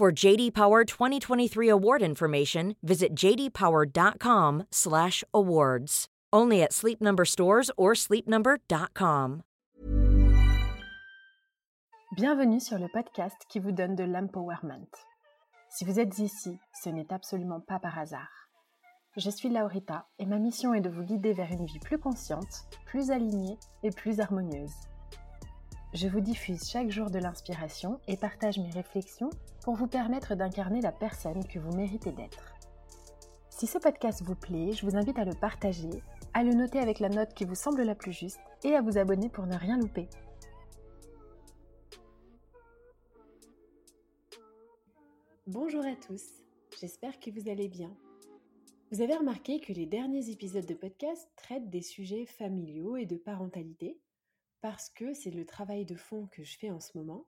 For JD Power 2023 award information, visit jdpower.com/awards. Only at Sleep Number stores or sleepnumber.com. Bienvenue sur le podcast qui vous donne de l'empowerment. Si vous êtes ici, ce n'est absolument pas par hasard. Je suis Laurita et ma mission est de vous guider vers une vie plus consciente, plus alignée et plus harmonieuse. Je vous diffuse chaque jour de l'inspiration et partage mes réflexions pour vous permettre d'incarner la personne que vous méritez d'être. Si ce podcast vous plaît, je vous invite à le partager, à le noter avec la note qui vous semble la plus juste et à vous abonner pour ne rien louper. Bonjour à tous, j'espère que vous allez bien. Vous avez remarqué que les derniers épisodes de podcast traitent des sujets familiaux et de parentalité parce que c'est le travail de fond que je fais en ce moment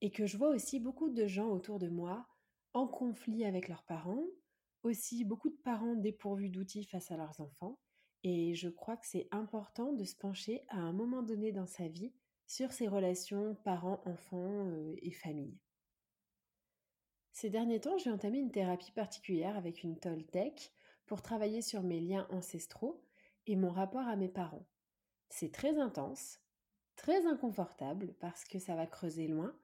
et que je vois aussi beaucoup de gens autour de moi en conflit avec leurs parents, aussi beaucoup de parents dépourvus d'outils face à leurs enfants, et je crois que c'est important de se pencher à un moment donné dans sa vie sur ces relations parents-enfants euh, et famille. Ces derniers temps, j'ai entamé une thérapie particulière avec une Toltec pour travailler sur mes liens ancestraux et mon rapport à mes parents. C'est très intense, très inconfortable parce que ça va creuser loin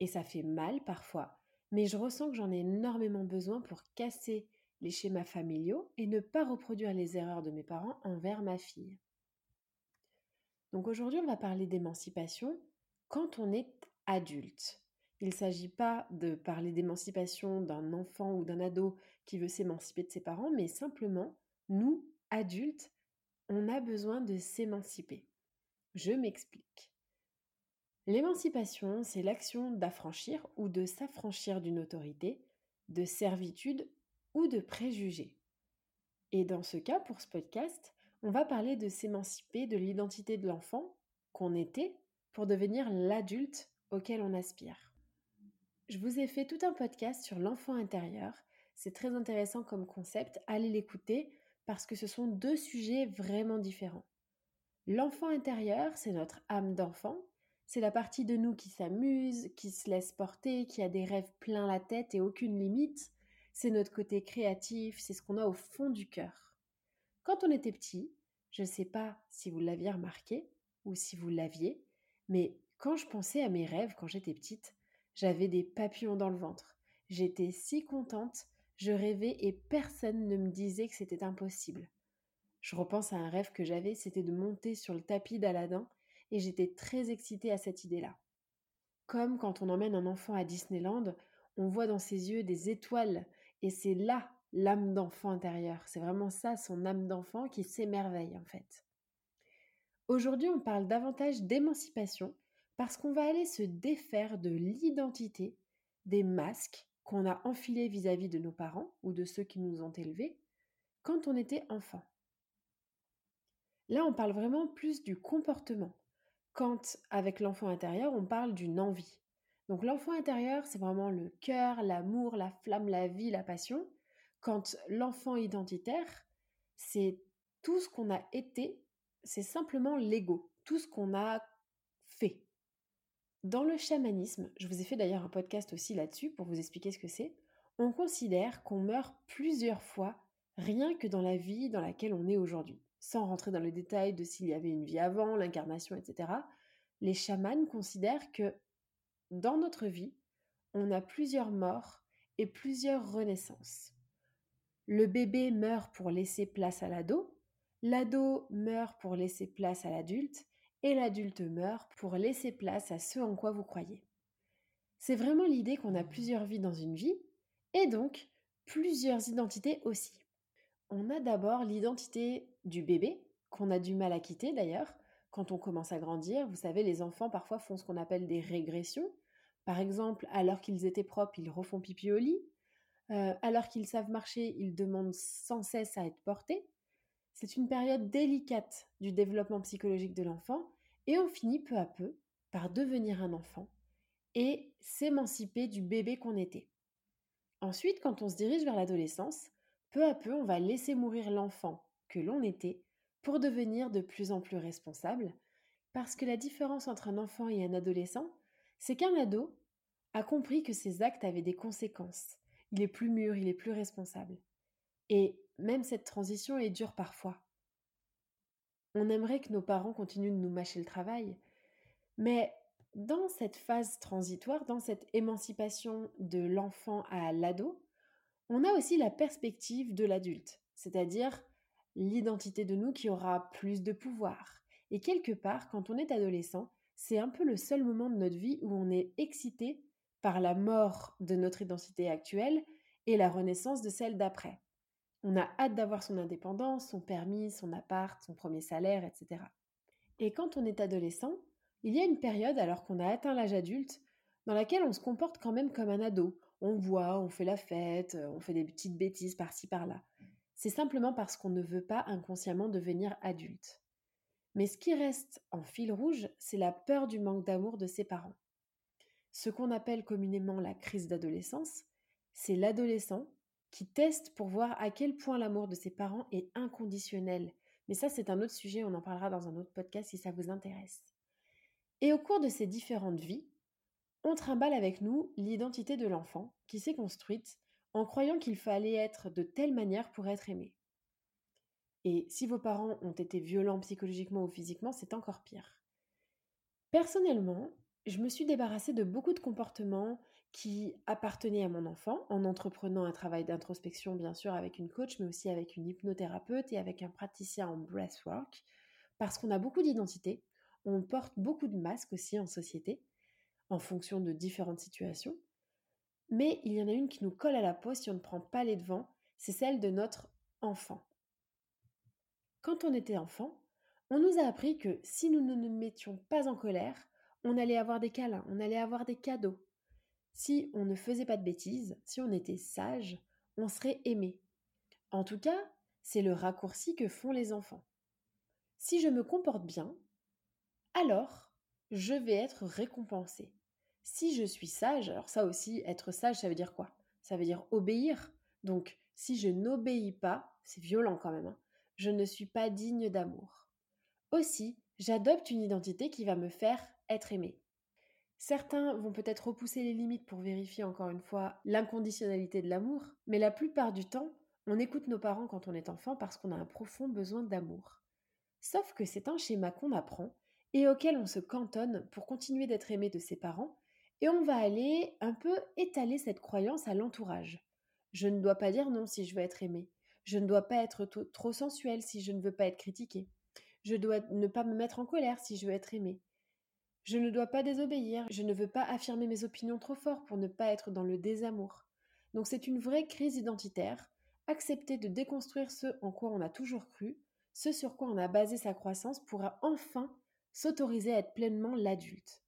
et ça fait mal parfois, mais je ressens que j'en ai énormément besoin pour casser les schémas familiaux et ne pas reproduire les erreurs de mes parents envers ma fille. Donc aujourd'hui, on va parler d'émancipation quand on est adulte. Il ne s'agit pas de parler d'émancipation d'un enfant ou d'un ado qui veut s'émanciper de ses parents, mais simplement, nous, adultes, on a besoin de s'émanciper. Je m'explique. L'émancipation, c'est l'action d'affranchir ou de s'affranchir d'une autorité, de servitude ou de préjugés. Et dans ce cas, pour ce podcast, on va parler de s'émanciper de l'identité de l'enfant qu'on était pour devenir l'adulte auquel on aspire. Je vous ai fait tout un podcast sur l'enfant intérieur. C'est très intéressant comme concept. Allez l'écouter parce que ce sont deux sujets vraiment différents. L'enfant intérieur, c'est notre âme d'enfant. C'est la partie de nous qui s'amuse, qui se laisse porter, qui a des rêves plein la tête et aucune limite. C'est notre côté créatif, c'est ce qu'on a au fond du cœur. Quand on était petit, je ne sais pas si vous l'aviez remarqué ou si vous l'aviez, mais quand je pensais à mes rêves quand j'étais petite, j'avais des papillons dans le ventre. J'étais si contente, je rêvais et personne ne me disait que c'était impossible. Je repense à un rêve que j'avais, c'était de monter sur le tapis d'Aladin, et j'étais très excitée à cette idée-là. Comme quand on emmène un enfant à Disneyland, on voit dans ses yeux des étoiles, et c'est là l'âme d'enfant intérieure. C'est vraiment ça, son âme d'enfant qui s'émerveille en fait. Aujourd'hui, on parle davantage d'émancipation parce qu'on va aller se défaire de l'identité, des masques qu'on a enfilés vis-à-vis de nos parents ou de ceux qui nous ont élevés quand on était enfant. Là, on parle vraiment plus du comportement. Quand, avec l'enfant intérieur, on parle d'une envie. Donc l'enfant intérieur, c'est vraiment le cœur, l'amour, la flamme, la vie, la passion. Quand l'enfant identitaire, c'est tout ce qu'on a été, c'est simplement l'ego, tout ce qu'on a fait. Dans le chamanisme, je vous ai fait d'ailleurs un podcast aussi là-dessus pour vous expliquer ce que c'est, on considère qu'on meurt plusieurs fois rien que dans la vie dans laquelle on est aujourd'hui sans rentrer dans le détail de s'il y avait une vie avant, l'incarnation, etc., les chamans considèrent que dans notre vie, on a plusieurs morts et plusieurs renaissances. Le bébé meurt pour laisser place à l'ado, l'ado meurt pour laisser place à l'adulte, et l'adulte meurt pour laisser place à ce en quoi vous croyez. C'est vraiment l'idée qu'on a plusieurs vies dans une vie, et donc plusieurs identités aussi. On a d'abord l'identité du bébé, qu'on a du mal à quitter d'ailleurs. Quand on commence à grandir, vous savez, les enfants parfois font ce qu'on appelle des régressions, Par exemple, alors qu'ils étaient propres, ils refont pipi au lit. Euh, alors qu'ils savent marcher, ils demandent sans cesse à être portés. C'est une période délicate du développement psychologique de l'enfant et on finit peu à peu par devenir un enfant et s'émanciper du bébé qu'on était. Ensuite, quand on se dirige vers l'adolescence, peu à peu, on va laisser mourir l'enfant que l'on était pour devenir de plus en plus responsable, parce que la différence entre un enfant et un adolescent, c'est qu'un ado a compris que ses actes avaient des conséquences. Il est plus mûr, il est plus responsable. Et même cette transition est dure parfois. On aimerait que nos parents continuent de nous mâcher le travail, mais dans cette phase transitoire, dans cette émancipation de l'enfant à l'ado, on a aussi la perspective de l'adulte, c'est-à-dire l'identité de nous qui aura plus de pouvoir. Et quelque part, quand on est adolescent, c'est un peu le seul moment de notre vie où on est excité par la mort de notre identité actuelle et la renaissance de celle d'après. On a hâte d'avoir son indépendance, son permis, son appart, son premier salaire, etc. Et quand on est adolescent, il y a une période, alors qu'on a atteint l'âge adulte, dans laquelle on se comporte quand même comme un ado. On voit, on fait la fête, on fait des petites bêtises par-ci par-là. C'est simplement parce qu'on ne veut pas inconsciemment devenir adulte. Mais ce qui reste en fil rouge, c'est la peur du manque d'amour de ses parents. Ce qu'on appelle communément la crise d'adolescence, c'est l'adolescent qui teste pour voir à quel point l'amour de ses parents est inconditionnel. Mais ça, c'est un autre sujet, on en parlera dans un autre podcast si ça vous intéresse. Et au cours de ces différentes vies, on trimballe avec nous l'identité de l'enfant qui s'est construite en croyant qu'il fallait être de telle manière pour être aimé. Et si vos parents ont été violents psychologiquement ou physiquement, c'est encore pire. Personnellement, je me suis débarrassée de beaucoup de comportements qui appartenaient à mon enfant en entreprenant un travail d'introspection, bien sûr, avec une coach, mais aussi avec une hypnothérapeute et avec un praticien en breathwork, parce qu'on a beaucoup d'identités on porte beaucoup de masques aussi en société, en fonction de différentes situations. Mais il y en a une qui nous colle à la peau si on ne prend pas les devants, c'est celle de notre enfant. Quand on était enfant, on nous a appris que si nous ne nous mettions pas en colère, on allait avoir des câlins, on allait avoir des cadeaux. Si on ne faisait pas de bêtises, si on était sage, on serait aimé. En tout cas, c'est le raccourci que font les enfants. Si je me comporte bien, alors je vais être récompensé. Si je suis sage, alors ça aussi, être sage, ça veut dire quoi? Ça veut dire obéir. Donc, si je n'obéis pas, c'est violent quand même, hein, je ne suis pas digne d'amour. Aussi, j'adopte une identité qui va me faire être aimé. Certains vont peut-être repousser les limites pour vérifier encore une fois l'inconditionnalité de l'amour, mais la plupart du temps, on écoute nos parents quand on est enfant parce qu'on a un profond besoin d'amour. Sauf que c'est un schéma qu'on apprend et auquel on se cantonne pour continuer d'être aimé de ses parents, et on va aller un peu étaler cette croyance à l'entourage. Je ne dois pas dire non si je veux être aimé. Je ne dois pas être trop sensuel si je ne veux pas être critiqué. Je dois ne pas me mettre en colère si je veux être aimé. Je ne dois pas désobéir. Je ne veux pas affirmer mes opinions trop fort pour ne pas être dans le désamour. Donc c'est une vraie crise identitaire. Accepter de déconstruire ce en quoi on a toujours cru, ce sur quoi on a basé sa croissance pourra enfin s'autoriser à être pleinement l'adulte.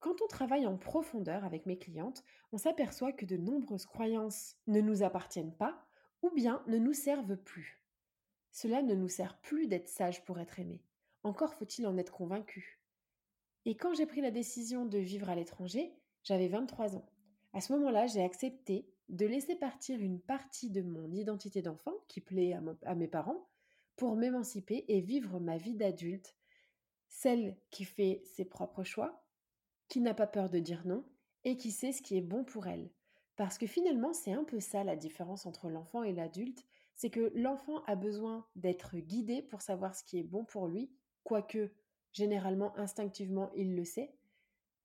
Quand on travaille en profondeur avec mes clientes, on s'aperçoit que de nombreuses croyances ne nous appartiennent pas ou bien ne nous servent plus. Cela ne nous sert plus d'être sage pour être aimé. Encore faut-il en être convaincu. Et quand j'ai pris la décision de vivre à l'étranger, j'avais 23 ans. À ce moment-là, j'ai accepté de laisser partir une partie de mon identité d'enfant qui plaît à, à mes parents pour m'émanciper et vivre ma vie d'adulte celle qui fait ses propres choix, qui n'a pas peur de dire non et qui sait ce qui est bon pour elle. Parce que finalement, c'est un peu ça la différence entre l'enfant et l'adulte, c'est que l'enfant a besoin d'être guidé pour savoir ce qui est bon pour lui, quoique généralement instinctivement il le sait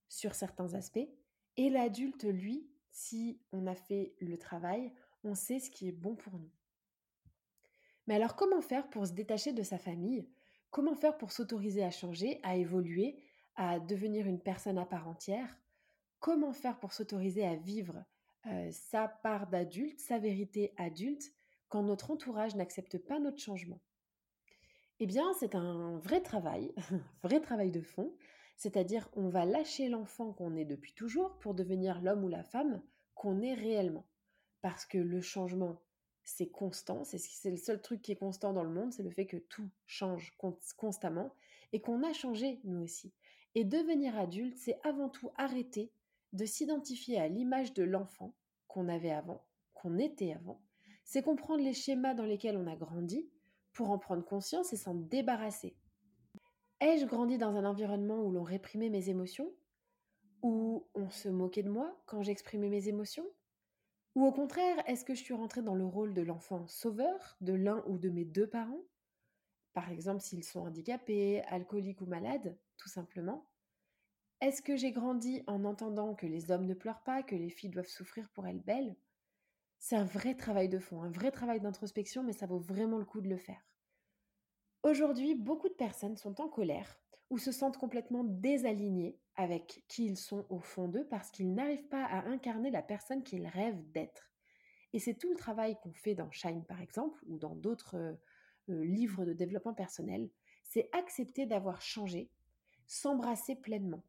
sur certains aspects, et l'adulte, lui, si on a fait le travail, on sait ce qui est bon pour nous. Mais alors comment faire pour se détacher de sa famille? Comment faire pour s'autoriser à changer, à évoluer, à devenir une personne à part entière Comment faire pour s'autoriser à vivre euh, sa part d'adulte, sa vérité adulte, quand notre entourage n'accepte pas notre changement? Eh bien, c'est un vrai travail, vrai travail de fond. C'est-à-dire, on va lâcher l'enfant qu'on est depuis toujours pour devenir l'homme ou la femme qu'on est réellement. Parce que le changement, c'est constant, c'est le seul truc qui est constant dans le monde, c'est le fait que tout change constamment et qu'on a changé nous aussi. Et devenir adulte, c'est avant tout arrêter de s'identifier à l'image de l'enfant qu'on avait avant, qu'on était avant. C'est comprendre les schémas dans lesquels on a grandi pour en prendre conscience et s'en débarrasser. Ai-je grandi dans un environnement où l'on réprimait mes émotions? Où on se moquait de moi quand j'exprimais mes émotions? Ou au contraire, est-ce que je suis rentrée dans le rôle de l'enfant sauveur de l'un ou de mes deux parents? Par exemple, s'ils sont handicapés, alcooliques ou malades, tout simplement. Est-ce que j'ai grandi en entendant que les hommes ne pleurent pas, que les filles doivent souffrir pour elles belles? C'est un vrai travail de fond, un vrai travail d'introspection, mais ça vaut vraiment le coup de le faire. Aujourd'hui, beaucoup de personnes sont en colère ou se sentent complètement désalignés avec qui ils sont au fond d'eux parce qu'ils n'arrivent pas à incarner la personne qu'ils rêvent d'être. Et c'est tout le travail qu'on fait dans Shine par exemple ou dans d'autres euh, livres de développement personnel, c'est accepter d'avoir changé, s'embrasser pleinement.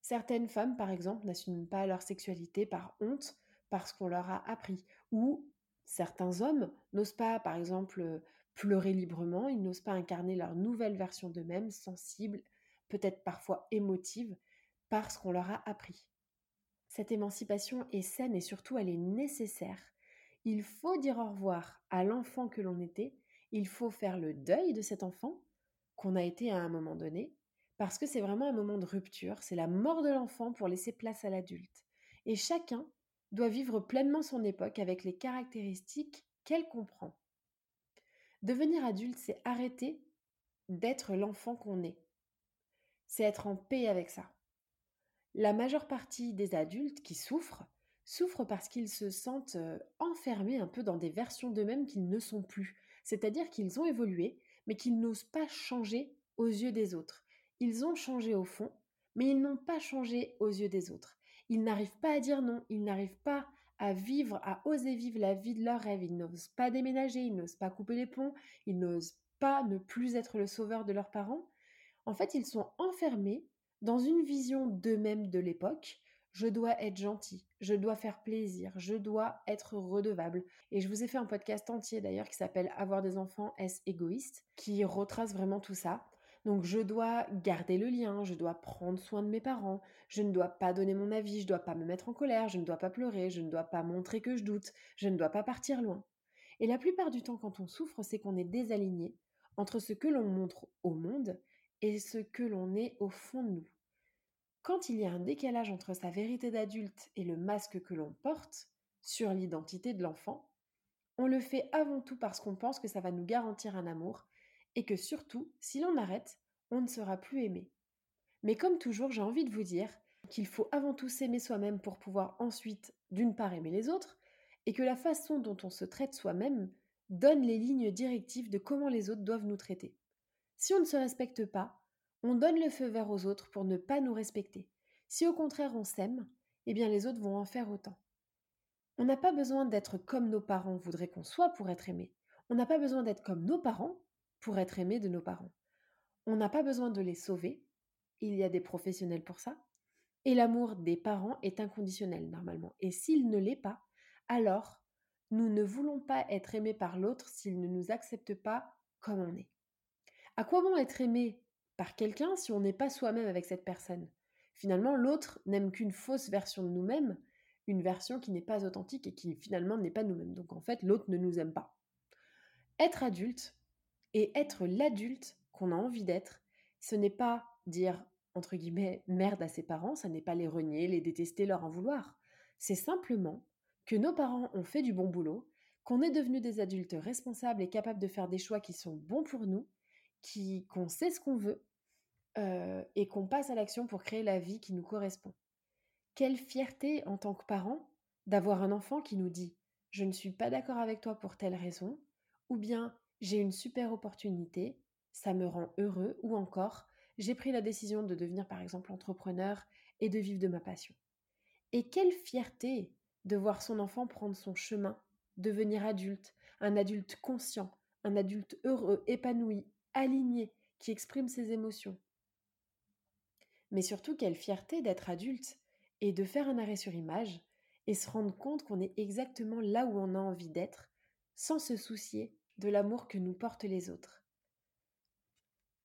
Certaines femmes par exemple n'assument pas leur sexualité par honte parce qu'on leur a appris. Ou certains hommes n'osent pas, par exemple, pleurer librement, ils n'osent pas incarner leur nouvelle version d'eux-mêmes, sensible, peut-être parfois émotive, parce qu'on leur a appris. Cette émancipation est saine et surtout elle est nécessaire. Il faut dire au revoir à l'enfant que l'on était, il faut faire le deuil de cet enfant qu'on a été à un moment donné, parce que c'est vraiment un moment de rupture, c'est la mort de l'enfant pour laisser place à l'adulte. Et chacun doit vivre pleinement son époque avec les caractéristiques qu'elle comprend. Devenir adulte, c'est arrêter d'être l'enfant qu'on est. C'est être en paix avec ça. La majeure partie des adultes qui souffrent souffrent parce qu'ils se sentent euh, enfermés un peu dans des versions d'eux-mêmes qu'ils ne sont plus. C'est-à-dire qu'ils ont évolué, mais qu'ils n'osent pas changer aux yeux des autres. Ils ont changé au fond, mais ils n'ont pas changé aux yeux des autres. Ils n'arrivent pas à dire non, ils n'arrivent pas à vivre, à oser vivre la vie de leur rêve. Ils n'osent pas déménager, ils n'osent pas couper les ponts, ils n'osent pas ne plus être le sauveur de leurs parents. En fait, ils sont enfermés dans une vision d'eux-mêmes de l'époque. Je dois être gentil, je dois faire plaisir, je dois être redevable. Et je vous ai fait un podcast entier d'ailleurs qui s'appelle Avoir des enfants, est-ce égoïste, qui retrace vraiment tout ça. Donc je dois garder le lien, je dois prendre soin de mes parents, je ne dois pas donner mon avis, je ne dois pas me mettre en colère, je ne dois pas pleurer, je ne dois pas montrer que je doute, je ne dois pas partir loin. Et la plupart du temps quand on souffre, c'est qu'on est désaligné entre ce que l'on montre au monde et ce que l'on est au fond de nous. Quand il y a un décalage entre sa vérité d'adulte et le masque que l'on porte sur l'identité de l'enfant, on le fait avant tout parce qu'on pense que ça va nous garantir un amour et que surtout, si l'on arrête, on ne sera plus aimé. Mais comme toujours, j'ai envie de vous dire qu'il faut avant tout s'aimer soi-même pour pouvoir ensuite, d'une part, aimer les autres, et que la façon dont on se traite soi-même donne les lignes directives de comment les autres doivent nous traiter. Si on ne se respecte pas, on donne le feu vert aux autres pour ne pas nous respecter. Si au contraire on s'aime, eh bien les autres vont en faire autant. On n'a pas besoin d'être comme nos parents voudraient qu'on soit pour être aimé. On n'a pas besoin d'être comme nos parents pour être aimé de nos parents. On n'a pas besoin de les sauver, il y a des professionnels pour ça, et l'amour des parents est inconditionnel normalement. Et s'il ne l'est pas, alors nous ne voulons pas être aimés par l'autre s'il ne nous accepte pas comme on est. À quoi bon être aimé par quelqu'un si on n'est pas soi-même avec cette personne? Finalement, l'autre n'aime qu'une fausse version de nous-mêmes, une version qui n'est pas authentique et qui finalement n'est pas nous-mêmes. Donc en fait, l'autre ne nous aime pas. Être adulte, et être l'adulte qu'on a envie d'être, ce n'est pas dire, entre guillemets, merde à ses parents, ça n'est pas les renier, les détester, leur en vouloir. C'est simplement que nos parents ont fait du bon boulot, qu'on est devenus des adultes responsables et capables de faire des choix qui sont bons pour nous, qui, qu'on sait ce qu'on veut, euh, et qu'on passe à l'action pour créer la vie qui nous correspond. Quelle fierté en tant que parent d'avoir un enfant qui nous dit je ne suis pas d'accord avec toi pour telle raison, ou bien j'ai une super opportunité, ça me rend heureux, ou encore, j'ai pris la décision de devenir par exemple entrepreneur et de vivre de ma passion. Et quelle fierté de voir son enfant prendre son chemin, devenir adulte, un adulte conscient, un adulte heureux, épanoui, aligné, qui exprime ses émotions. mais surtout quelle fierté d'être adulte et de faire un arrêt sur image et se rendre compte qu'on est exactement là où on a envie d'être sans se soucier de l'amour que nous portent les autres.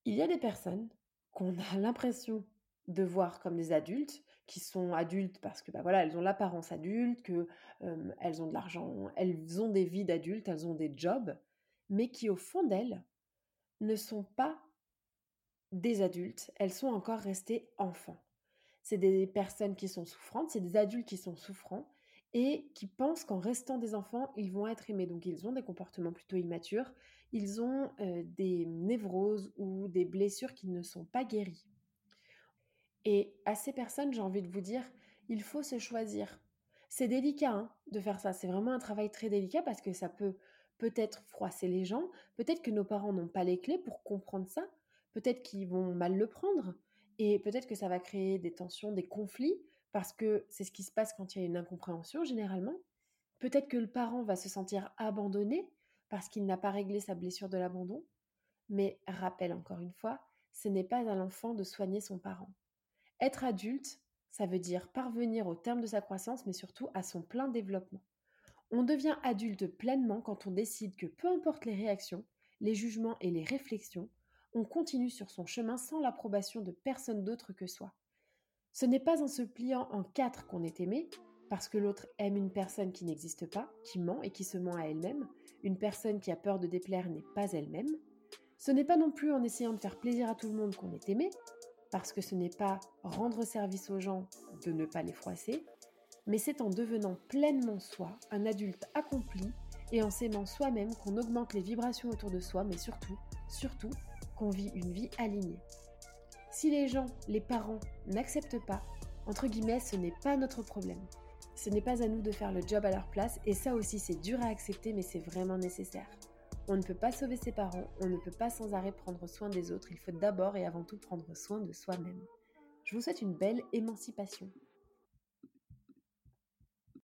Il y a des personnes qu'on a l'impression de voir comme des adultes, qui sont adultes parce que bah voilà, elles ont l'apparence adulte, que elles ont de l'argent, elles ont des vies d'adultes, elles ont des jobs, mais qui au fond d'elles ne sont pas des adultes, elles sont encore restées enfants. C'est des personnes qui sont souffrantes, c'est des adultes qui sont souffrants et qui pensent qu'en restant des enfants, ils vont être aimés. Donc ils ont des comportements plutôt immatures, ils ont des névroses ou des blessures qui ne sont pas guéries. Et à ces personnes, j'ai envie de vous dire, il faut se choisir. C'est délicat hein, de faire ça, c'est vraiment un travail très délicat parce que ça peut peut-être froisser les gens, peut-être que nos parents n'ont pas les clés pour comprendre ça, peut-être qu'ils vont mal le prendre, et peut-être que ça va créer des tensions, des conflits, parce que c'est ce qui se passe quand il y a une incompréhension généralement. Peut-être que le parent va se sentir abandonné parce qu'il n'a pas réglé sa blessure de l'abandon. Mais rappelle encore une fois, ce n'est pas à l'enfant de soigner son parent. Être adulte, ça veut dire parvenir au terme de sa croissance, mais surtout à son plein développement. On devient adulte pleinement quand on décide que peu importe les réactions, les jugements et les réflexions, on continue sur son chemin sans l'approbation de personne d'autre que soi. Ce n'est pas en se pliant en quatre qu'on est aimé, parce que l'autre aime une personne qui n'existe pas, qui ment et qui se ment à elle-même, une personne qui a peur de déplaire n'est pas elle-même. Ce n'est pas non plus en essayant de faire plaisir à tout le monde qu'on est aimé, parce que ce n'est pas rendre service aux gens de ne pas les froisser, mais c'est en devenant pleinement soi, un adulte accompli, et en s'aimant soi-même qu'on augmente les vibrations autour de soi, mais surtout, surtout, qu'on vit une vie alignée. Si les gens, les parents, n'acceptent pas, entre guillemets, ce n'est pas notre problème. Ce n'est pas à nous de faire le job à leur place, et ça aussi c'est dur à accepter, mais c'est vraiment nécessaire. On ne peut pas sauver ses parents, on ne peut pas sans arrêt prendre soin des autres, il faut d'abord et avant tout prendre soin de soi-même. Je vous souhaite une belle émancipation.